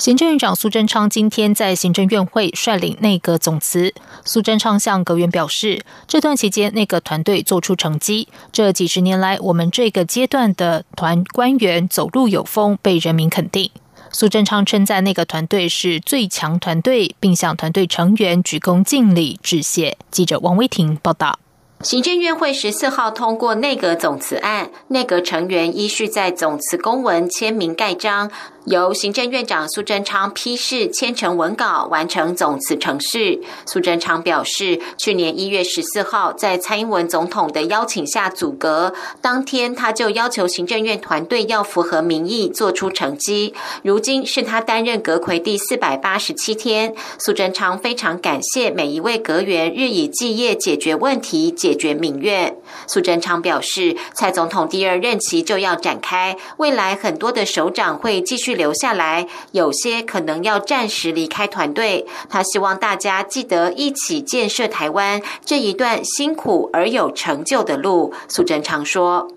行政院长苏贞昌今天在行政院会率领内阁总辞。苏贞昌向阁员表示，这段期间内阁团队做出成绩，这几十年来我们这个阶段的团官员走路有风，被人民肯定。苏贞昌称赞内阁团队是最强团队，并向团队成员鞠躬尽礼致谢。记者王威婷报道。行政院会十四号通过内阁总辞案，内阁成员依序在总辞公文签名盖章。由行政院长苏贞昌批示签成文稿，完成总辞程序。苏贞昌表示，去年一月十四号在蔡英文总统的邀请下组阁，当天他就要求行政院团队要符合民意，做出成绩。如今是他担任阁魁第四百八十七天，苏贞昌非常感谢每一位阁员日以继夜解决问题，解决民怨。苏贞昌表示，蔡总统第二任期就要展开，未来很多的首长会继续。留下来，有些可能要暂时离开团队。他希望大家记得一起建设台湾这一段辛苦而有成就的路。苏贞昌说：“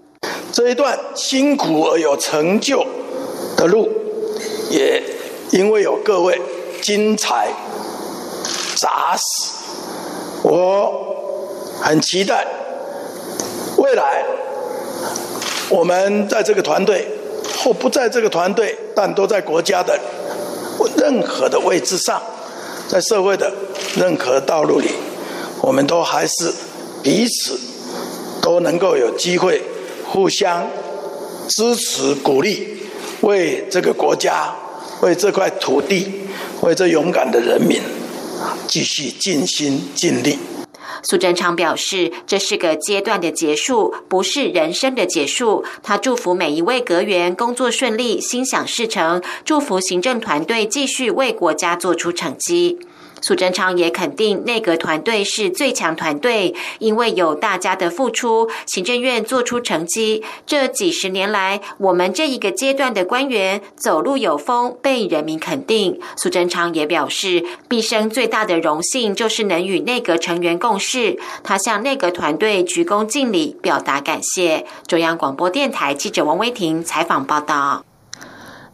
这一段辛苦而有成就的路，也因为有各位精彩扎实，我很期待未来我们在这个团队。”或不在这个团队，但都在国家的任何的位置上，在社会的任何道路里，我们都还是彼此都能够有机会互相支持、鼓励，为这个国家、为这块土地、为这勇敢的人民，继续尽心尽力。苏贞昌表示，这是个阶段的结束，不是人生的结束。他祝福每一位阁员工作顺利，心想事成，祝福行政团队继续为国家做出成绩。苏贞昌也肯定内阁团队是最强团队，因为有大家的付出，行政院做出成绩。这几十年来，我们这一个阶段的官员走路有风，被人民肯定。苏贞昌也表示，毕生最大的荣幸就是能与内阁成员共事。他向内阁团队鞠躬敬礼，表达感谢。中央广播电台记者王威婷采访报道。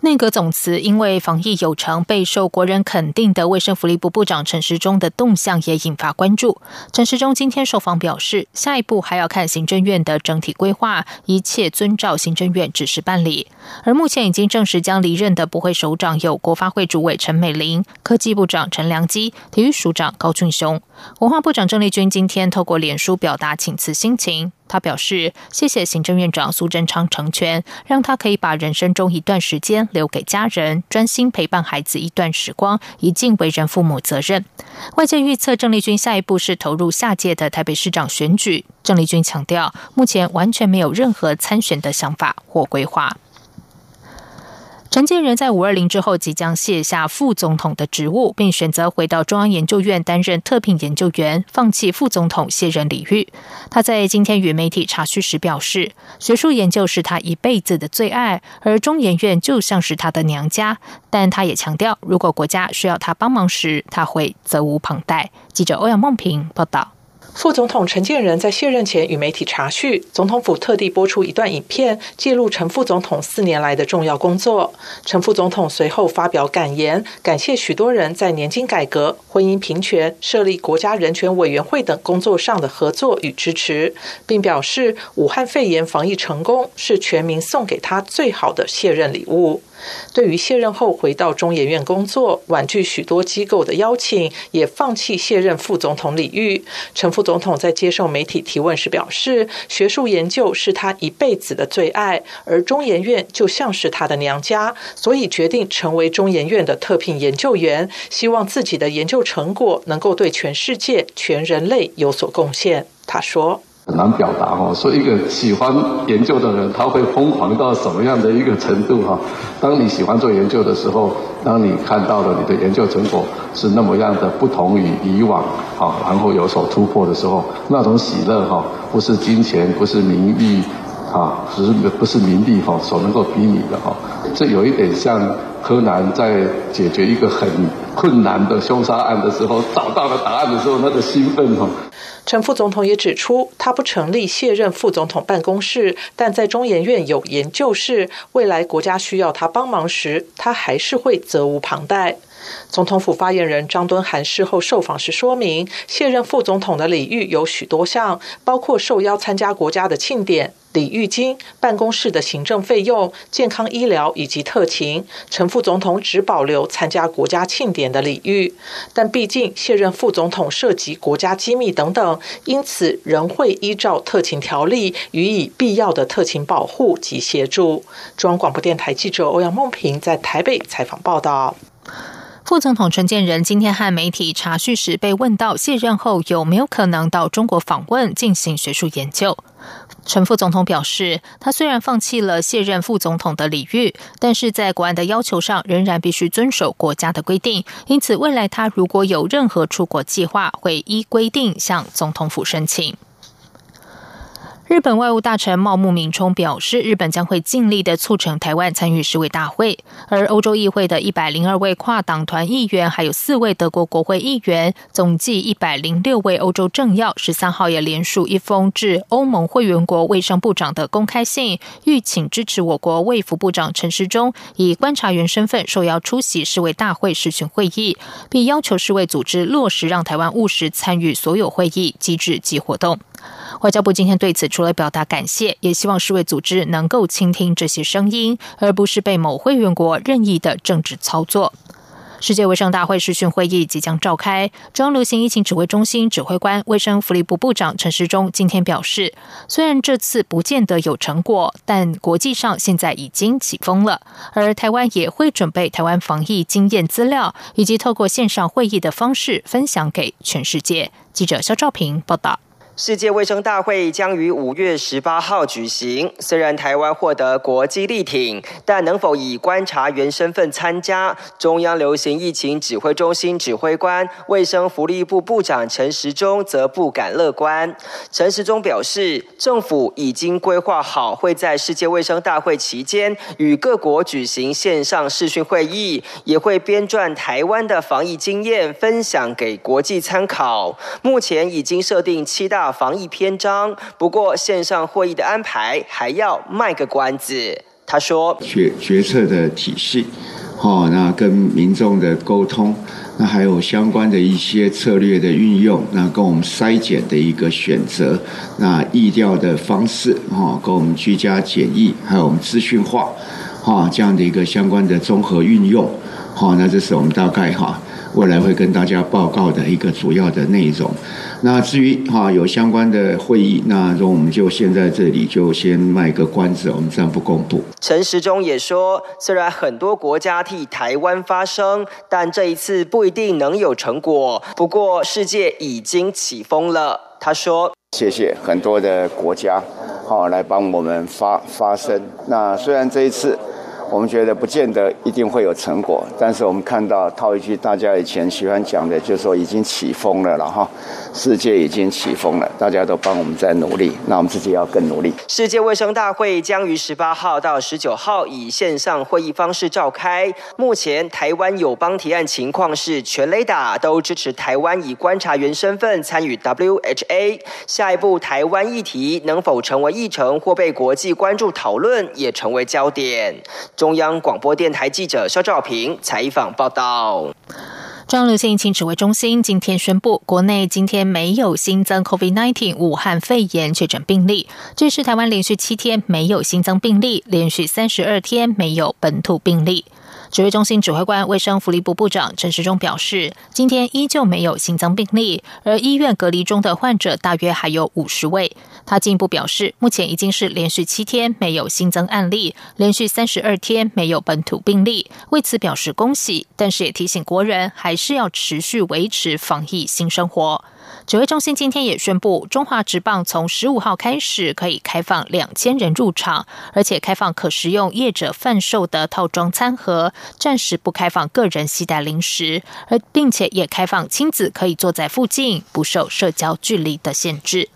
内阁总辞因为防疫有成，备受国人肯定的卫生福利部部长陈时中的动向也引发关注。陈时中今天受访表示，下一步还要看行政院的整体规划，一切遵照行政院指示办理。而目前已经证实将离任的部会首长有国发会主委陈美玲、科技部长陈良基、体育署长高俊雄。文化部长郑丽君今天透过脸书表达请辞心情。他表示：“谢谢行政院长苏贞昌成全，让他可以把人生中一段时间留给家人，专心陪伴孩子一段时光，以尽为人父母责任。”外界预测郑丽君下一步是投入下届的台北市长选举。郑丽君强调，目前完全没有任何参选的想法或规划。陈建仁在五二零之后即将卸下副总统的职务，并选择回到中央研究院担任特聘研究员，放弃副总统卸任礼遇。他在今天与媒体查叙时表示，学术研究是他一辈子的最爱，而中研院就像是他的娘家。但他也强调，如果国家需要他帮忙时，他会责无旁贷。记者欧阳梦平报道。副总统陈建仁在卸任前与媒体查叙，总统府特地播出一段影片，记录陈副总统四年来的重要工作。陈副总统随后发表感言，感谢许多人在年金改革、婚姻平权、设立国家人权委员会等工作上的合作与支持，并表示武汉肺炎防疫成功是全民送给他最好的卸任礼物。对于卸任后回到中研院工作，婉拒许多机构的邀请，也放弃卸任副总统礼遇。陈副总统在接受媒体提问时表示，学术研究是他一辈子的最爱，而中研院就像是他的娘家，所以决定成为中研院的特聘研究员，希望自己的研究成果能够对全世界、全人类有所贡献。他说。很难表达哈。说一个喜欢研究的人，他会疯狂到什么样的一个程度哈？当你喜欢做研究的时候，当你看到了你的研究成果是那么样的不同于以往啊，然后有所突破的时候，那种喜乐哈，不是金钱，不是名誉。啊，只是不是名利哈所能够比拟的哈，这有一点像柯南在解决一个很困难的凶杀案的时候，找到了答案的时候那个兴奋哈。陈副总统也指出，他不成立卸任副总统办公室，但在中研院有研究室，未来国家需要他帮忙时，他还是会责无旁贷。总统府发言人张敦涵事后受访时说明，卸任副总统的礼遇有许多项，包括受邀参加国家的庆典、礼遇金、办公室的行政费用、健康医疗以及特勤。陈副总统只保留参加国家庆典的礼遇，但毕竟卸任副总统涉及国家机密等等，因此仍会依照特勤条例予以必要的特勤保护及协助。中央广播电台记者欧阳梦平在台北采访报道。副总统陈建仁今天和媒体查叙时被问到卸任后有没有可能到中国访问进行学术研究，陈副总统表示，他虽然放弃了卸任副总统的礼遇，但是在国安的要求上仍然必须遵守国家的规定，因此未来他如果有任何出国计划，会依规定向总统府申请。日本外务大臣茂木敏充表示，日本将会尽力的促成台湾参与世卫大会。而欧洲议会的一百零二位跨党团议员，还有四位德国国会议员，总计一百零六位欧洲政要，十三号也联署一封致欧盟会员国卫生部长的公开信，欲请支持我国卫福部长陈时中以观察员身份受邀出席世卫大会视讯会议，并要求世卫组织落实让台湾务实参与所有会议机制及活动。外交部今天对此除了表达感谢，也希望世卫组织能够倾听这些声音，而不是被某会员国任意的政治操作。世界卫生大会视讯会议即将召开，中央流行疫情指挥中心指挥官、卫生福利部部长陈时中今天表示，虽然这次不见得有成果，但国际上现在已经起风了，而台湾也会准备台湾防疫经验资料，以及透过线上会议的方式分享给全世界。记者肖兆平报道。世界卫生大会将于五月十八号举行。虽然台湾获得国际力挺，但能否以观察员身份参加？中央流行疫情指挥中心指挥官、卫生福利部部长陈时中则不敢乐观。陈时中表示，政府已经规划好，会在世界卫生大会期间与各国举行线上视讯会议，也会编撰台湾的防疫经验，分享给国际参考。目前已经设定七大。防疫篇章，不过线上会议的安排还要卖个关子。他说：决决策的体系，哦，那跟民众的沟通，那还有相关的一些策略的运用，那跟我们筛检的一个选择，那疫调的方式，哈，跟我们居家检疫，还有我们资讯化，哈，这样的一个相关的综合运用，好，那这是我们大概哈。未来会跟大家报告的一个主要的内容。那至于哈有相关的会议，那我们就先在这里就先卖个关子，我们暂不公布。陈时中也说，虽然很多国家替台湾发声，但这一次不一定能有成果。不过世界已经起风了。他说：“谢谢很多的国家，好来帮我们发发声。那虽然这一次。”我们觉得不见得一定会有成果，但是我们看到套一句大家以前喜欢讲的，就是说已经起风了了哈，世界已经起风了，大家都帮我们在努力，那我们自己要更努力。世界卫生大会将于十八号到十九号以线上会议方式召开。目前台湾友邦提案情况是全雷达都支持台湾以观察员身份参与 WHA。下一步台湾议题能否成为议程或被国际关注讨论，也成为焦点。中央广播电台记者肖兆平采访报道。中央流行疫情指挥中心今天宣布，国内今天没有新增 COVID-19 武汉肺炎确诊病例，这是台湾连续七天没有新增病例，连续三十二天没有本土病例。指挥中心指挥官、卫生福利部部长陈时中表示，今天依旧没有新增病例，而医院隔离中的患者大约还有五十位。他进一步表示，目前已经是连续七天没有新增案例，连续三十二天没有本土病例，为此表示恭喜，但是也提醒国人还是要持续维持防疫新生活。指挥中心今天也宣布，中华职棒从十五号开始可以开放两千人入场，而且开放可食用业者贩售的套装餐盒，暂时不开放个人携带零食，而并且也开放亲子可以坐在附近，不受社交距离的限制。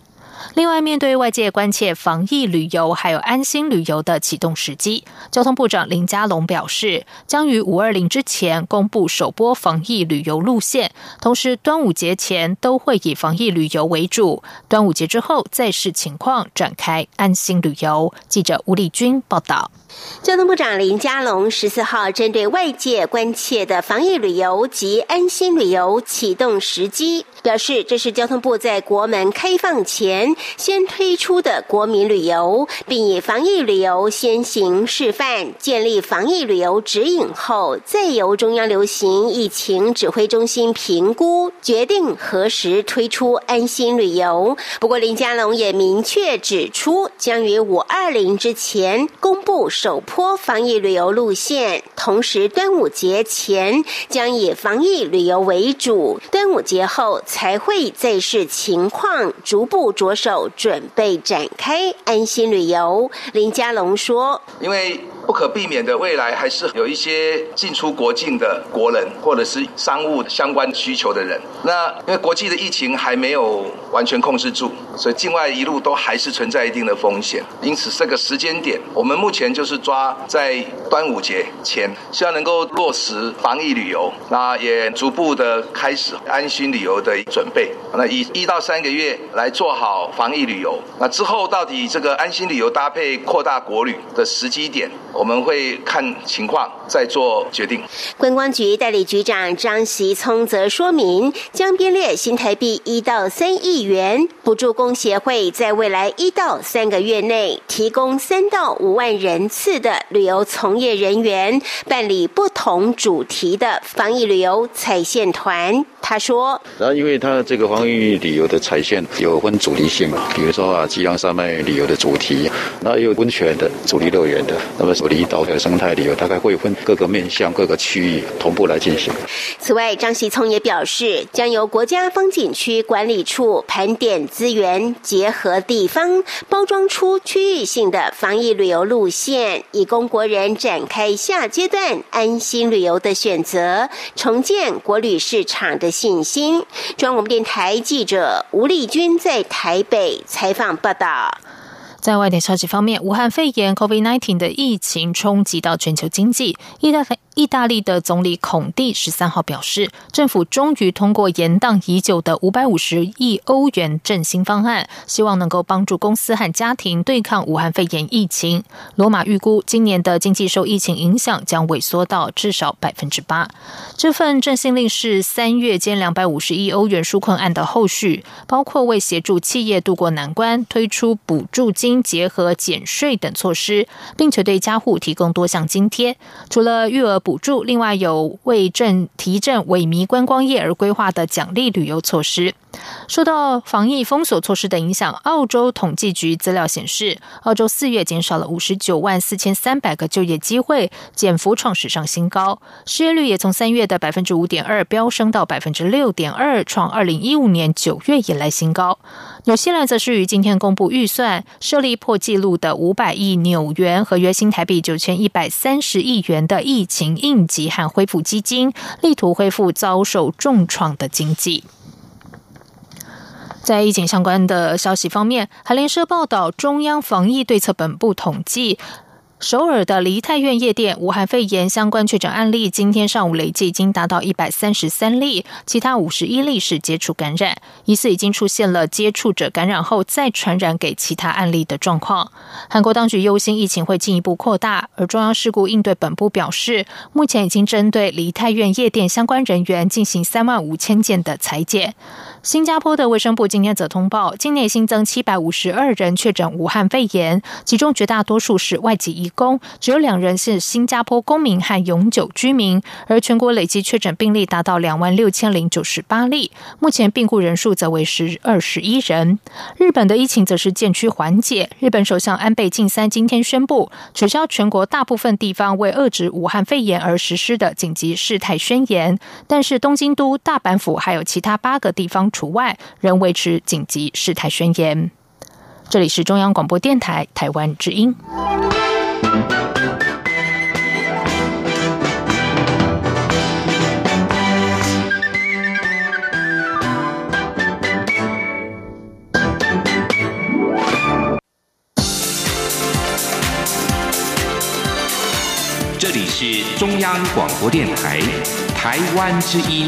另外，面对外界关切防疫旅游还有安心旅游的启动时机，交通部长林佳龙表示，将于五二零之前公布首波防疫旅游路线，同时端午节前都会以防疫旅游为主，端午节之后再视情况展开安心旅游。记者吴丽君报道。交通部长林佳龙十四号针对外界关切的防疫旅游及安心旅游启动时机，表示这是交通部在国门开放前先推出的国民旅游，并以防疫旅游先行示范，建立防疫旅游指引后，再由中央流行疫情指挥中心评估决定何时推出安心旅游。不过林佳龙也明确指出，将于五二零之前公布。首坡防疫旅游路线，同时端午节前将以防疫旅游为主，端午节后才会再视情况逐步着手准备展开安心旅游。林佳龙说：“因为。”不可避免的，未来还是有一些进出国境的国人，或者是商务相关需求的人。那因为国际的疫情还没有完全控制住，所以境外一路都还是存在一定的风险。因此，这个时间点，我们目前就是抓在端午节前，希望能够落实防疫旅游，那也逐步的开始安心旅游的准备。那以一到三个月来做好防疫旅游。那之后，到底这个安心旅游搭配扩大国旅的时机点？我们会看情况再做决定。观光局代理局长张习聪则说明，将编列新台币一到三亿元，补助工协会在未来一到三个月内提供三到五万人次的旅游从业人员，办理不同主题的防疫旅游彩线团。他说：“然后，因为他这个防疫旅游的彩线有分主题性嘛，比如说啊，吉阳山脉旅游的主题，那也有温泉的主题乐园的，那么。”离岛的生态旅游大概会分各个面向、各个区域同步来进行。此外，张喜聪也表示，将由国家风景区管理处盘点资源，结合地方，包装出区域性的防疫旅游路线，以供国人展开下阶段安心旅游的选择，重建国旅市场的信心。中央广播电台记者吴丽君在台北采访报道。在外电消息方面，武汉肺炎 （COVID-19） 的疫情冲击到全球经济，意大利。意大利的总理孔蒂十三号表示，政府终于通过延宕已久的五百五十亿欧元振兴方案，希望能够帮助公司和家庭对抗武汉肺炎疫情。罗马预估，今年的经济受疫情影响将萎缩到至少百分之八。这份振兴令是三月间两百五十亿欧元纾困案的后续，包括为协助企业渡过难关，推出补助金结合减税等措施，并且对家户提供多项津贴。除了育儿。补助，另外有为振提振萎靡观光业而规划的奖励旅游措施。受到防疫封锁措施的影响，澳洲统计局资料显示，澳洲四月减少了五十九万四千三百个就业机会，减幅创史上新高。失业率也从三月的百分之五点二飙升到百分之六点二，创二零一五年九月以来新高。纽西兰则是于今天公布预算，设立破纪录的五百亿纽元合约新台币九千一百三十亿元的疫情应急和恢复基金，力图恢复遭受重创的经济。在疫情相关的消息方面，韩联社报道，中央防疫对策本部统计。首尔的梨泰院夜店武汉肺炎相关确诊案例，今天上午累计已经达到一百三十三例，其他五十一例是接触感染，疑似已经出现了接触者感染后再传染给其他案例的状况。韩国当局忧心疫情会进一步扩大，而中央事故应对本部表示，目前已经针对梨泰院夜店相关人员进行三万五千件的裁剪。新加坡的卫生部今天则通报，境内新增七百五十二人确诊武汉肺炎，其中绝大多数是外籍移工，只有两人是新加坡公民和永久居民。而全国累计确诊病例达到两万六千零九十八例，目前病故人数则为十二十一人。日本的疫情则是渐趋缓解，日本首相安倍晋三今天宣布取消全国大部分地方为遏制武汉肺炎而实施的紧急事态宣言，但是东京都、大阪府还有其他八个地方。除外，仍维持紧急事态宣言。这里是中央广播电台台湾之音。这里是中央广播电台台湾之音，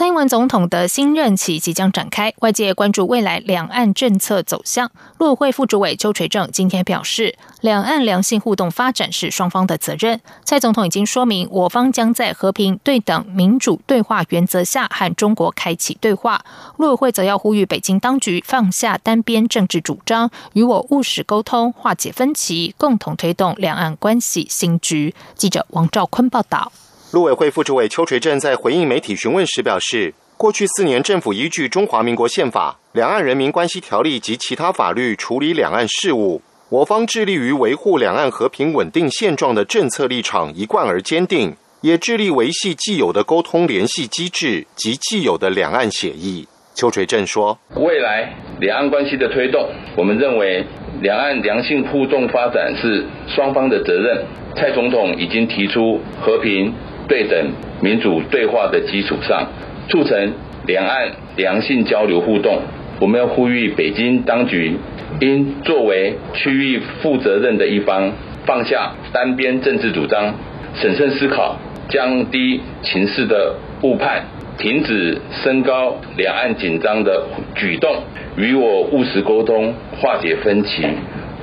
蔡英文总统的新任期即将展开，外界关注未来两岸政策走向。陆委会副主委邱垂正今天表示，两岸良性互动发展是双方的责任。蔡总统已经说明，我方将在和平、对等、民主对话原则下和中国开启对话。陆委会则要呼吁北京当局放下单边政治主张，与我务实沟通，化解分歧，共同推动两岸关系新局。记者王兆坤报道。陆委会副主委邱垂正在回应媒体询问时表示，过去四年政府依据《中华民国宪法》、《两岸人民关系条例》及其他法律处理两岸事务，我方致力于维护两岸和平稳定现状的政策立场一贯而坚定，也致力维系既有的沟通联系机制及既有的两岸协议。邱垂正说：“未来两岸关系的推动，我们认为两岸良性互动发展是双方的责任。蔡总统已经提出和平。”对等、民主对话的基础上，促成两岸良性交流互动。我们要呼吁北京当局，应作为区域负责任的一方，放下单边政治主张，审慎思考，降低情势的误判，停止升高两岸紧张的举动，与我务实沟通，化解分歧，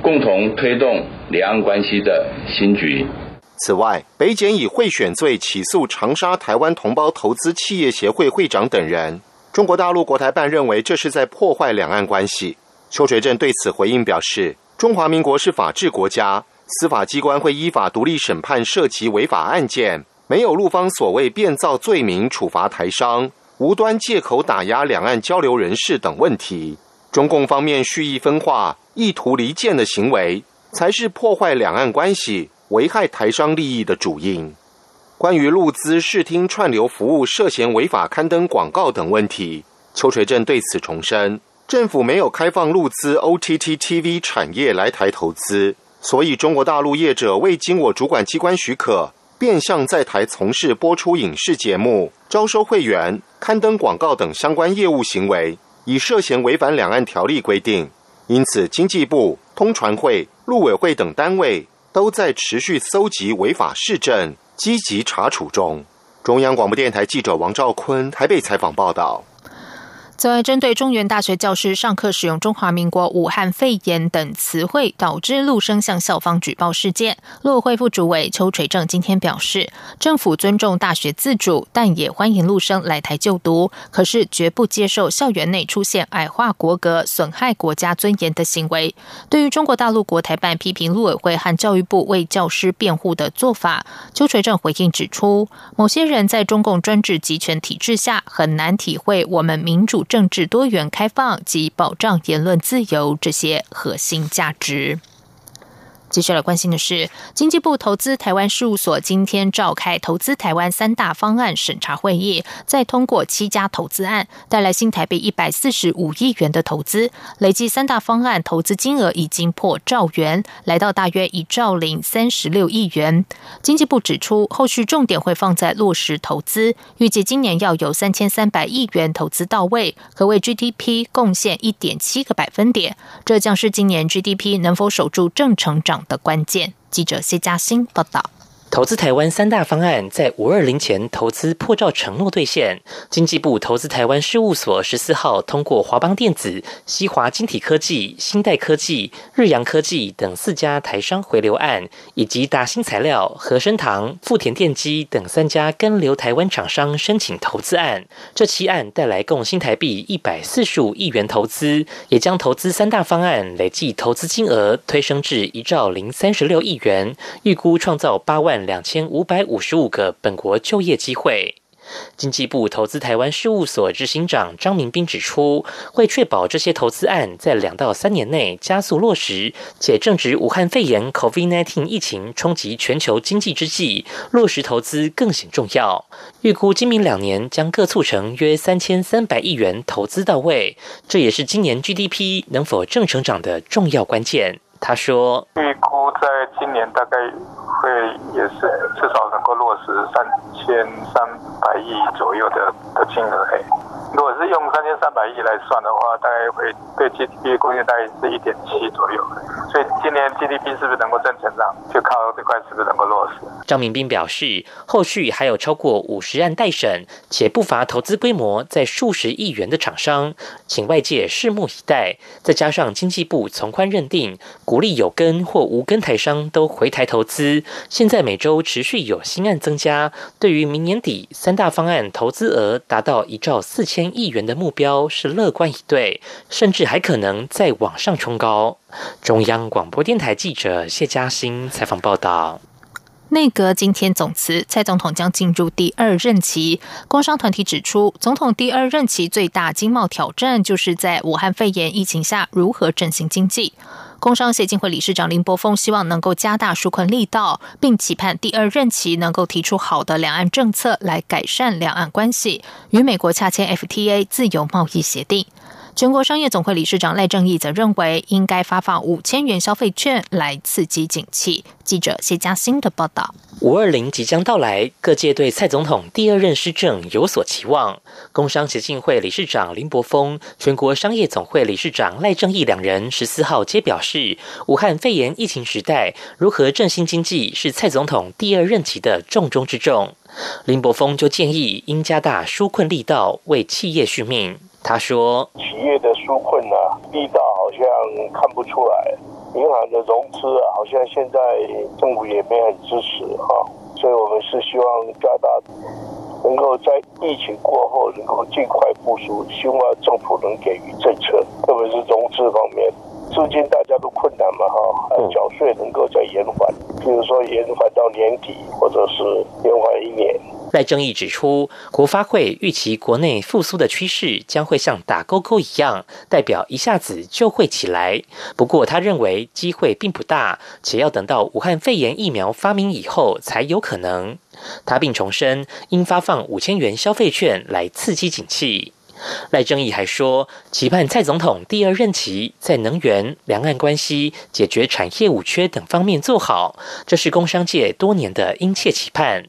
共同推动两岸关系的新局。此外，北检以贿选罪起诉长沙台湾同胞投资企业协会会长等人。中国大陆国台办认为这是在破坏两岸关系。邱垂正对此回应表示：“中华民国是法治国家，司法机关会依法独立审判涉及违法案件，没有陆方所谓变造罪名处罚台商、无端借口打压两岸交流人士等问题。中共方面蓄意分化、意图离间的行为，才是破坏两岸关系。”危害台商利益的主因。关于陆资视听串流服务涉嫌违法刊登广告等问题，邱垂正对此重申，政府没有开放陆资 OTT TV 产业来台投资，所以中国大陆业者未经我主管机关许可，变相在台从事播出影视节目、招收会员、刊登广告等相关业务行为，已涉嫌违反两岸条例规定。因此，经济部、通传会、陆委会等单位。都在持续搜集违法市政，积极查处中。中央广播电台记者王兆坤台北采访报道。此外，针对中原大学教师上课使用“中华民国武汉肺炎”等词汇，导致陆生向校方举报事件，陆委会副主委邱垂正今天表示，政府尊重大学自主，但也欢迎陆生来台就读，可是绝不接受校园内出现矮化国格、损害国家尊严的行为。对于中国大陆国台办批评陆委会和教育部为教师辩护的做法，邱垂正回应指出，某些人在中共专制集权体制下，很难体会我们民主。政治多元开放及保障言论自由这些核心价值。接下来关心的是，经济部投资台湾事务所今天召开投资台湾三大方案审查会议，再通过七家投资案，带来新台币一百四十五亿元的投资，累计三大方案投资金额已经破兆元，来到大约一兆零三十六亿元。经济部指出，后续重点会放在落实投资，预计今年要有三千三百亿元投资到位，可为 GDP 贡献一点七个百分点，这将是今年 GDP 能否守住正成长。的关键，记者谢嘉欣报道。投资台湾三大方案在五二零前投资破照承诺兑现。经济部投资台湾事务所十四号通过华邦电子、西华晶体科技、新代科技、日阳科技等四家台商回流案，以及达新材料、和生堂、富田电机等三家跟流台湾厂商申请投资案。这七案带来共新台币一百四十五亿元投资，也将投资三大方案累计投资金额推升至一兆零三十六亿元，预估创造八万。两千五百五十五个本国就业机会。经济部投资台湾事务所执行长张明斌指出，会确保这些投资案在两到三年内加速落实，且正值武汉肺炎 （COVID-19） 疫情冲击全球经济之际，落实投资更显重要。预估今明两年将各促成约三千三百亿元投资到位，这也是今年 GDP 能否正成长的重要关键。他说：“预估在今年大概会也是至少能够落实三千三百亿左右的的金额。嘿，如果是用三千三百亿来算的话，大概会对 GDP 的贡献大概是一点七左右。所以今年 GDP 是不是能够正成长，就靠这块是不是能够落实？”张明斌表示，后续还有超过五十案待审，且不乏投资规模在数十亿元的厂商，请外界拭目以待。再加上经济部从宽认定。鼓励有根或无根台商都回台投资。现在每周持续有新案增加，对于明年底三大方案投资额达到一兆四千亿元的目标是乐观以对，甚至还可能再往上冲高。中央广播电台记者谢嘉欣采访报道。内阁今天总辞，蔡总统将进入第二任期。工商团体指出，总统第二任期最大经贸挑战就是在武汉肺炎疫情下如何振兴经济。工商协进会理事长林柏峰希望能够加大纾困力道，并期盼第二任期能够提出好的两岸政策来改善两岸关系，与美国洽签 FTA 自由贸易协定。全国商业总会理事长赖正义则认为，应该发放五千元消费券来刺激景气。记者谢嘉欣的报道：五二零即将到来，各界对蔡总统第二任施政有所期望。工商协进会理事长林柏峰、全国商业总会理事长赖正义两人十四号皆表示，武汉肺炎疫情时代，如何振兴经济是蔡总统第二任期的重中之重。林柏峰就建议，应加大纾困力道，为企业续命。他说：“企业的纾困呢，力道好像看不出来，银行的融资啊，好像现在政府也没很支持哈，所以我们是希望加大，能够在疫情过后能够尽快复苏，希望政府能给予政策，特别是融资方面，资金大家都困难嘛哈，还有缴税能够再延缓，比如说延缓到年底，或者是延缓一年。”赖正义指出，国发会预期国内复苏的趋势将会像打勾勾一样，代表一下子就会起来。不过，他认为机会并不大，且要等到武汉肺炎疫苗发明以后才有可能。他并重申，应发放五千元消费券来刺激景气。赖正义还说，期盼蔡总统第二任期在能源、两岸关系、解决产业五缺等方面做好，这是工商界多年的殷切期盼。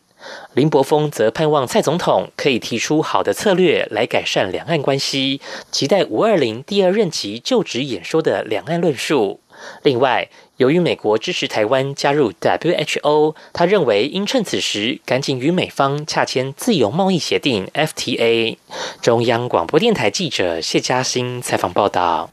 林柏峰则盼望蔡总统可以提出好的策略来改善两岸关系，期待五二零第二任期就职演说的两岸论述。另外，由于美国支持台湾加入 WHO，他认为应趁此时赶紧与美方洽签自由贸易协定 FTA。中央广播电台记者谢嘉欣采访报道。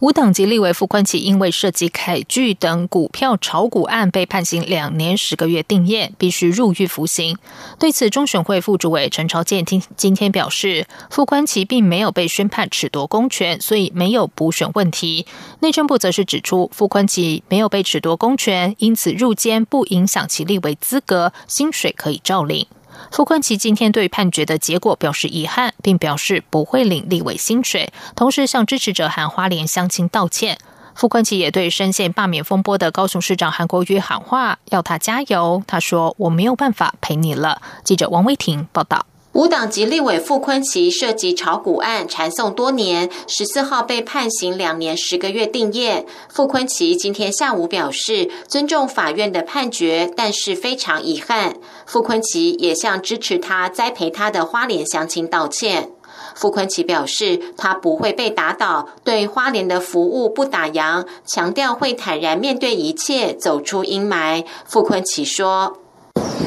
无党籍立委傅昆萁因为涉及凯剧等股票炒股案，被判刑两年十个月定谳，必须入狱服刑。对此，中选会副主委陈朝建今今天表示，傅昆萁并没有被宣判褫夺公权，所以没有补选问题。内政部则是指出，傅昆萁没有被褫夺公权，因此入监不影响其立委资格，薪水可以照领。傅昆萁今天对判决的结果表示遗憾，并表示不会领立委薪水，同时向支持者喊花莲乡亲道歉。傅昆萁也对深陷罢免风波的高雄市长韩国瑜喊话，要他加油。他说：“我没有办法陪你了。”记者王威婷报道。无党籍立委傅昆萁涉及炒股案缠讼多年，十四号被判刑两年十个月定谳。傅昆萁今天下午表示尊重法院的判决，但是非常遗憾。傅昆萁也向支持他、栽培他的花莲乡亲道歉。傅昆萁表示，他不会被打倒，对花莲的服务不打烊，强调会坦然面对一切，走出阴霾。傅昆萁说：“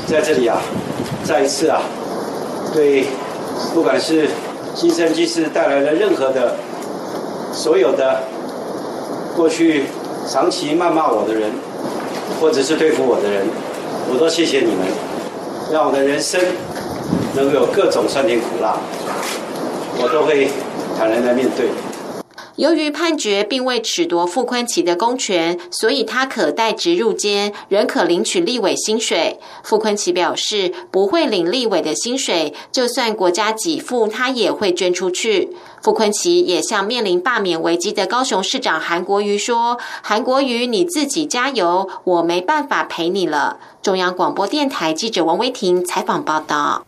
在这里啊，再一次啊。”对，不管是新生机师带来了任何的、所有的过去长期谩骂我的人，或者是对付我的人，我都谢谢你们，让我的人生能够有各种酸甜苦辣，我都会坦然的面对。由于判决并未褫夺傅昆奇的公权，所以他可代职入监，仍可领取立委薪水。傅昆奇表示不会领立委的薪水，就算国家给付，他也会捐出去。傅昆奇也向面临罢免危机的高雄市长韩国瑜说：“韩国瑜，你自己加油，我没办法陪你了。”中央广播电台记者王威婷采访报道。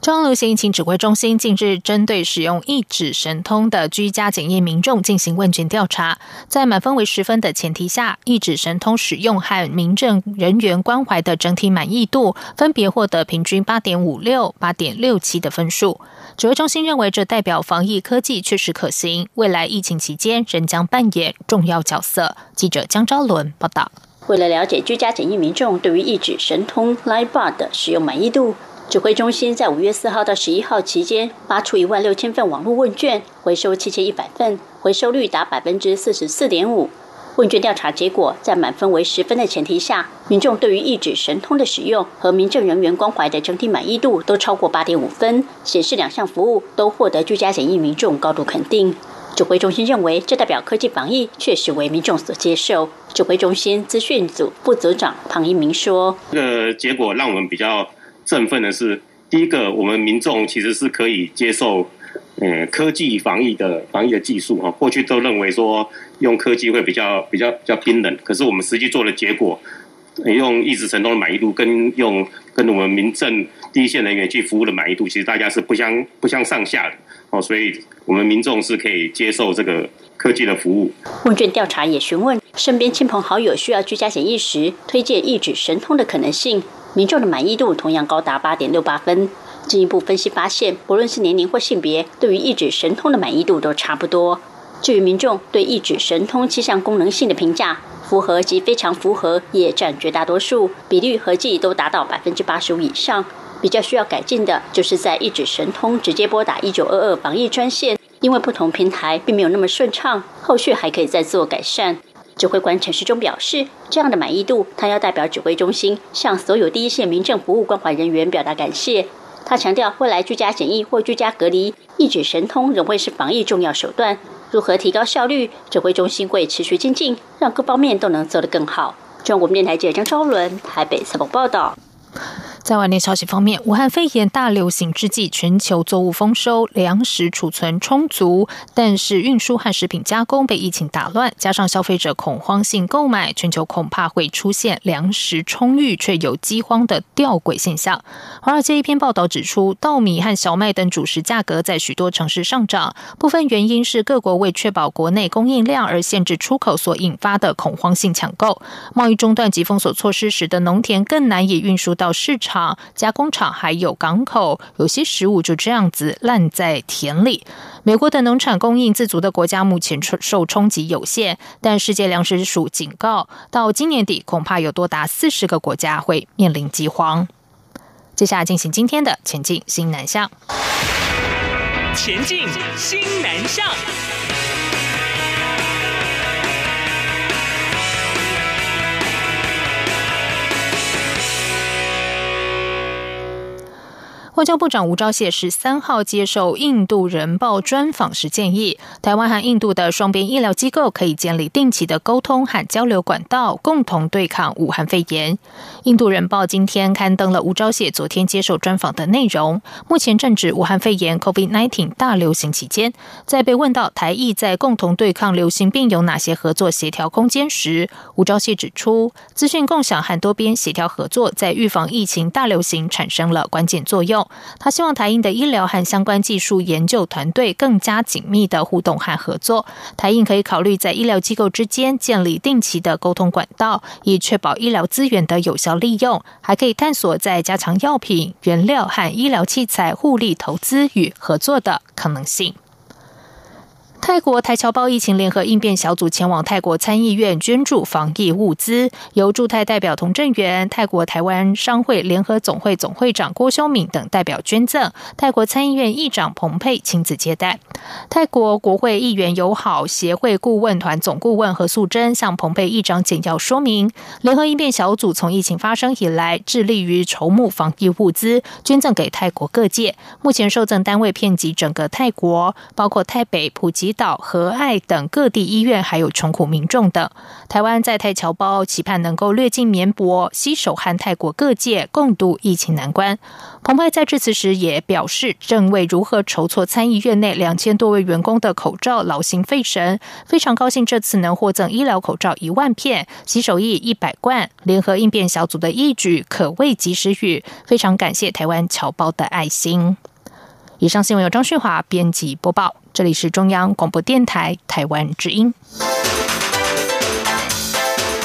中央流行疫情指挥中心近日针对使用一指神通的居家检疫民众进行问卷调查，在满分为十分的前提下，一指神通使用和民政人员关怀的整体满意度分别获得平均八点五六、八点六七的分数。指挥中心认为，这代表防疫科技确实可行，未来疫情期间仍将扮演重要角色。记者江昭伦报道。为了了解居家检疫民众对于一指神通 l i b a 的使用满意度。指挥中心在五月四号到十一号期间发出一万六千份网络问卷，回收七千一百份，回收率达百分之四十四点五。问卷调查结果，在满分为十分的前提下，民众对于一指神通的使用和民政人员关怀的整体满意度都超过八点五分，显示两项服务都获得居家检疫民众高度肯定。指挥中心认为，这代表科技防疫确实为民众所接受。指挥中心资讯组副组长唐一鸣说：“这个结果让我们比较。”振奋的是，第一个，我们民众其实是可以接受，嗯，科技防疫的防疫的技术哈。过去都认为说用科技会比较比较比较冰冷，可是我们实际做的结果，用一直成功的满意度跟用跟我们民政第一线人员去服务的满意度，其实大家是不相不相上下的哦。所以，我们民众是可以接受这个科技的服务。问卷调查也询问身边亲朋好友需要居家检疫时，推荐一指神通的可能性。民众的满意度同样高达八点六八分。进一步分析发现，不论是年龄或性别，对于一指神通的满意度都差不多。至于民众对一指神通七项功能性的评价，符合及非常符合也占绝大多数，比率合计都达到百分之八十五以上。比较需要改进的，就是在一指神通直接拨打一九二二防疫专线，因为不同平台并没有那么顺畅，后续还可以再做改善。指挥官陈世忠表示，这样的满意度，他要代表指挥中心向所有第一线民政服务关怀人员表达感谢。他强调，未来居家检疫或居家隔离，一指神通仍会是防疫重要手段。如何提高效率，指挥中心会持续精进，让各方面都能做得更好。中国电台记者张昭伦台北采访报道。在外电消息方面，武汉肺炎大流行之际，全球作物丰收，粮食储存充足，但是运输和食品加工被疫情打乱，加上消费者恐慌性购买，全球恐怕会出现粮食充裕却有饥荒的吊诡现象。华尔街一篇报道指出，稻米和小麦等主食价格在许多城市上涨，部分原因是各国为确保国内供应量而限制出口所引发的恐慌性抢购。贸易中断及封锁措施使得农田更难以运输到市场。加工厂还有港口，有些食物就这样子烂在田里。美国的农产供应自足的国家目前受冲击有限，但世界粮食署警告，到今年底恐怕有多达四十个国家会面临饥荒。接下来进行今天的前进新南向，前进新南向。外交部长吴钊燮十三号接受《印度人报》专访时建议，台湾和印度的双边医疗机构可以建立定期的沟通和交流管道，共同对抗武汉肺炎。《印度人报》今天刊登了吴钊燮昨天接受专访的内容。目前正值武汉肺炎 （COVID-19） 大流行期间，在被问到台艺在共同对抗流行病有哪些合作协调空间时，吴钊燮指出，资讯共享和多边协调合作在预防疫情大流行产生了关键作用。他希望台印的医疗和相关技术研究团队更加紧密的互动和合作。台印可以考虑在医疗机构之间建立定期的沟通管道，以确保医疗资源的有效利用。还可以探索在加强药品、原料和医疗器材互利投资与合作的可能性。泰国台侨胞疫情联合应变小组前往泰国参议院捐助防疫物资，由驻泰代表童振源、泰国台湾商会联合总会总会长郭修敏等代表捐赠。泰国参议院议长彭佩亲自接待。泰国国会议员友好协会顾问团总顾问何素贞向彭佩议长简要说明，联合应变小组从疫情发生以来，致力于筹募防疫物资，捐赠给泰国各界。目前受赠单位遍及整个泰国，包括泰北、普吉。祈祷、和爱等各地医院还有穷苦民众等。台湾在泰侨胞期盼能够略尽绵薄，携手和泰国各界共度疫情难关。彭湃在致辞时也表示，正为如何筹措参议院内两千多位员工的口罩劳心费神，非常高兴这次能获赠医疗口罩一万片、洗手液一百罐。联合应变小组的义举可谓及时雨，非常感谢台湾侨胞的爱心。以上新闻由张旭华编辑播报，这里是中央广播电台台湾之音。